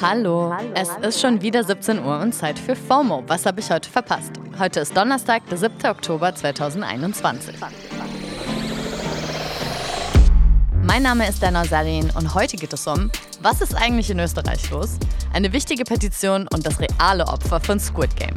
Hallo. Es ist schon wieder 17 Uhr und Zeit für FOMO. Was habe ich heute verpasst? Heute ist Donnerstag, der 7. Oktober 2021. Mein Name ist Dana Salin und heute geht es um, was ist eigentlich in Österreich los? Eine wichtige Petition und das reale Opfer von Squid Game.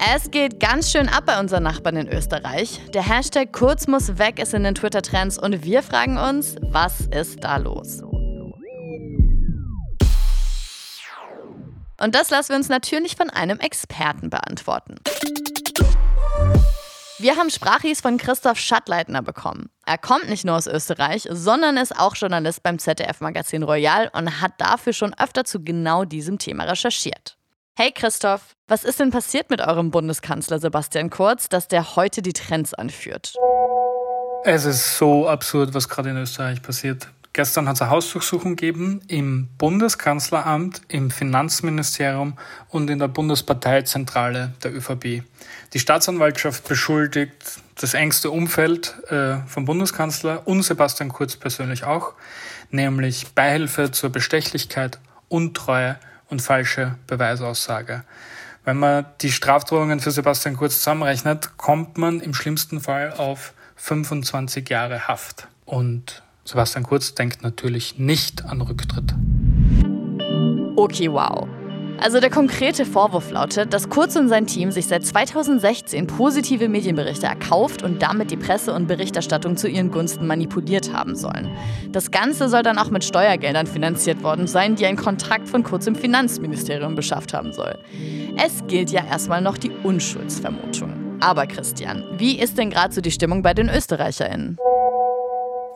Es geht ganz schön ab bei unseren Nachbarn in Österreich. Der Hashtag Kurz muss weg ist in den Twitter-Trends und wir fragen uns, was ist da los? Und das lassen wir uns natürlich von einem Experten beantworten. Wir haben Sprachis von Christoph Schattleitner bekommen. Er kommt nicht nur aus Österreich, sondern ist auch Journalist beim ZDF-Magazin Royal und hat dafür schon öfter zu genau diesem Thema recherchiert. Hey Christoph, was ist denn passiert mit eurem Bundeskanzler Sebastian Kurz, dass der heute die Trends anführt? Es ist so absurd, was gerade in Österreich passiert. Gestern hat es eine Hausdurchsuchung gegeben im Bundeskanzleramt, im Finanzministerium und in der Bundesparteizentrale der ÖVP. Die Staatsanwaltschaft beschuldigt das engste Umfeld äh, vom Bundeskanzler und Sebastian Kurz persönlich auch, nämlich Beihilfe zur Bestechlichkeit, Untreue und falsche Beweisaussage. Wenn man die Strafdrohungen für Sebastian Kurz zusammenrechnet, kommt man im schlimmsten Fall auf 25 Jahre Haft. Und Sebastian Kurz denkt natürlich nicht an Rücktritt. Okay, wow. Also der konkrete Vorwurf lautet, dass Kurz und sein Team sich seit 2016 positive Medienberichte erkauft und damit die Presse und Berichterstattung zu ihren Gunsten manipuliert haben sollen. Das Ganze soll dann auch mit Steuergeldern finanziert worden sein, die ein Kontrakt von Kurz im Finanzministerium beschafft haben soll. Es gilt ja erstmal noch die Unschuldsvermutung. Aber Christian, wie ist denn gerade so die Stimmung bei den ÖsterreicherInnen?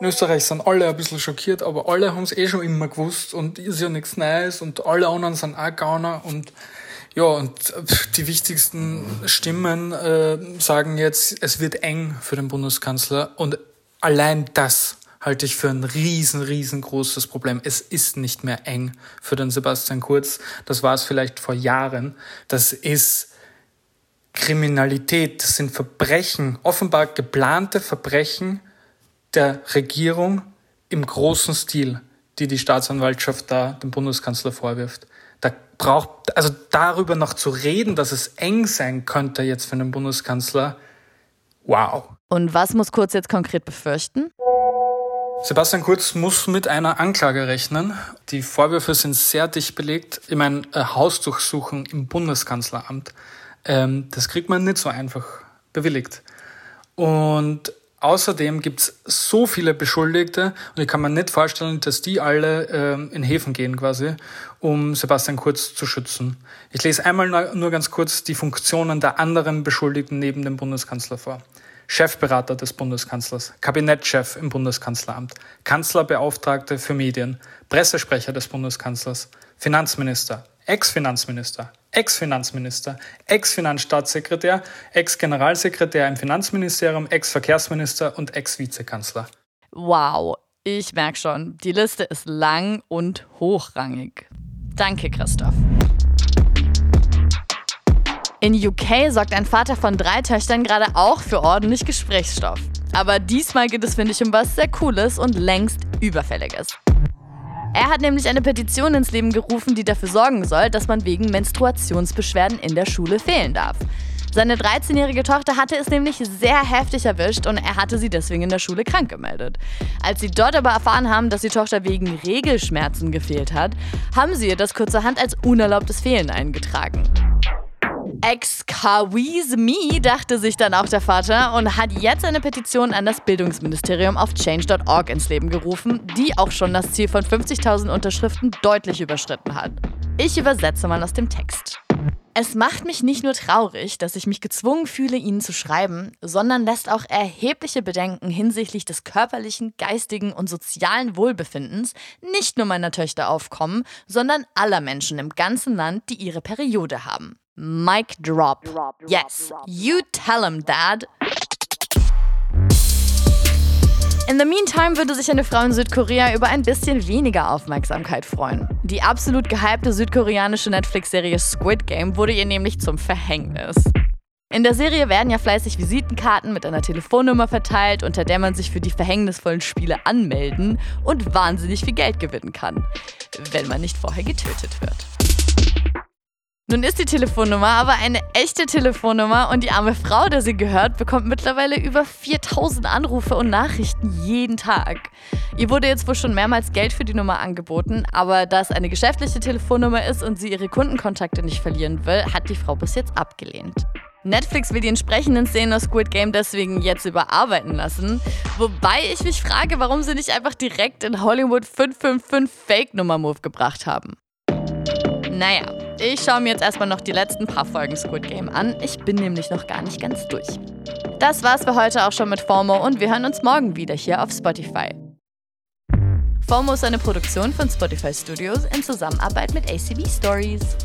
In Österreich sind alle ein bisschen schockiert, aber alle haben es eh schon immer gewusst und ist ja nichts Neues und alle anderen sind auch Gauner und ja, und die wichtigsten Stimmen äh, sagen jetzt, es wird eng für den Bundeskanzler und allein das halte ich für ein riesen, riesengroßes Problem. Es ist nicht mehr eng für den Sebastian Kurz. Das war es vielleicht vor Jahren. Das ist Kriminalität, das sind Verbrechen, offenbar geplante Verbrechen, der Regierung im großen Stil, die die Staatsanwaltschaft da dem Bundeskanzler vorwirft. Da braucht, also darüber noch zu reden, dass es eng sein könnte jetzt für den Bundeskanzler, wow. Und was muss Kurz jetzt konkret befürchten? Sebastian Kurz muss mit einer Anklage rechnen. Die Vorwürfe sind sehr dicht belegt. Ich meine, Hausdurchsuchung im Bundeskanzleramt, ähm, das kriegt man nicht so einfach bewilligt. Und Außerdem gibt es so viele Beschuldigte und ich kann mir nicht vorstellen, dass die alle ähm, in Häfen gehen quasi, um Sebastian Kurz zu schützen. Ich lese einmal nur ganz kurz die Funktionen der anderen Beschuldigten neben dem Bundeskanzler vor. Chefberater des Bundeskanzlers, Kabinettschef im Bundeskanzleramt, Kanzlerbeauftragte für Medien, Pressesprecher des Bundeskanzlers, Finanzminister, Ex-Finanzminister, Ex-Finanzminister, Ex-Finanzstaatssekretär, Ex-Generalsekretär im Finanzministerium, Ex-Verkehrsminister und Ex-Vizekanzler. Wow, ich merke schon, die Liste ist lang und hochrangig. Danke, Christoph. In UK sorgt ein Vater von drei Töchtern gerade auch für ordentlich Gesprächsstoff. Aber diesmal geht es, finde ich, um was sehr Cooles und längst Überfälliges. Er hat nämlich eine Petition ins Leben gerufen, die dafür sorgen soll, dass man wegen Menstruationsbeschwerden in der Schule fehlen darf. Seine 13-jährige Tochter hatte es nämlich sehr heftig erwischt und er hatte sie deswegen in der Schule krank gemeldet. Als sie dort aber erfahren haben, dass die Tochter wegen Regelschmerzen gefehlt hat, haben sie ihr das kurzerhand als unerlaubtes Fehlen eingetragen. Excuse me, dachte sich dann auch der Vater und hat jetzt eine Petition an das Bildungsministerium auf change.org ins Leben gerufen, die auch schon das Ziel von 50.000 Unterschriften deutlich überschritten hat. Ich übersetze mal aus dem Text. Es macht mich nicht nur traurig, dass ich mich gezwungen fühle, Ihnen zu schreiben, sondern lässt auch erhebliche Bedenken hinsichtlich des körperlichen, geistigen und sozialen Wohlbefindens nicht nur meiner Töchter aufkommen, sondern aller Menschen im ganzen Land, die ihre Periode haben. Mic drop. Yes, you tell him, Dad. In the meantime würde sich eine Frau in Südkorea über ein bisschen weniger Aufmerksamkeit freuen. Die absolut gehypte südkoreanische Netflix-Serie Squid Game wurde ihr nämlich zum Verhängnis. In der Serie werden ja fleißig Visitenkarten mit einer Telefonnummer verteilt, unter der man sich für die verhängnisvollen Spiele anmelden und wahnsinnig viel Geld gewinnen kann, wenn man nicht vorher getötet wird. Nun ist die Telefonnummer aber eine echte Telefonnummer und die arme Frau, der sie gehört, bekommt mittlerweile über 4000 Anrufe und Nachrichten jeden Tag. Ihr wurde jetzt wohl schon mehrmals Geld für die Nummer angeboten, aber da es eine geschäftliche Telefonnummer ist und sie ihre Kundenkontakte nicht verlieren will, hat die Frau bis jetzt abgelehnt. Netflix will die entsprechenden Szenen aus Squid Game deswegen jetzt überarbeiten lassen. Wobei ich mich frage, warum sie nicht einfach direkt in Hollywood 555 Fake-Nummer-Move gebracht haben. Naja, ich schaue mir jetzt erstmal noch die letzten paar Folgen Squid Game an. Ich bin nämlich noch gar nicht ganz durch. Das war's für heute auch schon mit FOMO und wir hören uns morgen wieder hier auf Spotify. FOMO ist eine Produktion von Spotify Studios in Zusammenarbeit mit ACB Stories.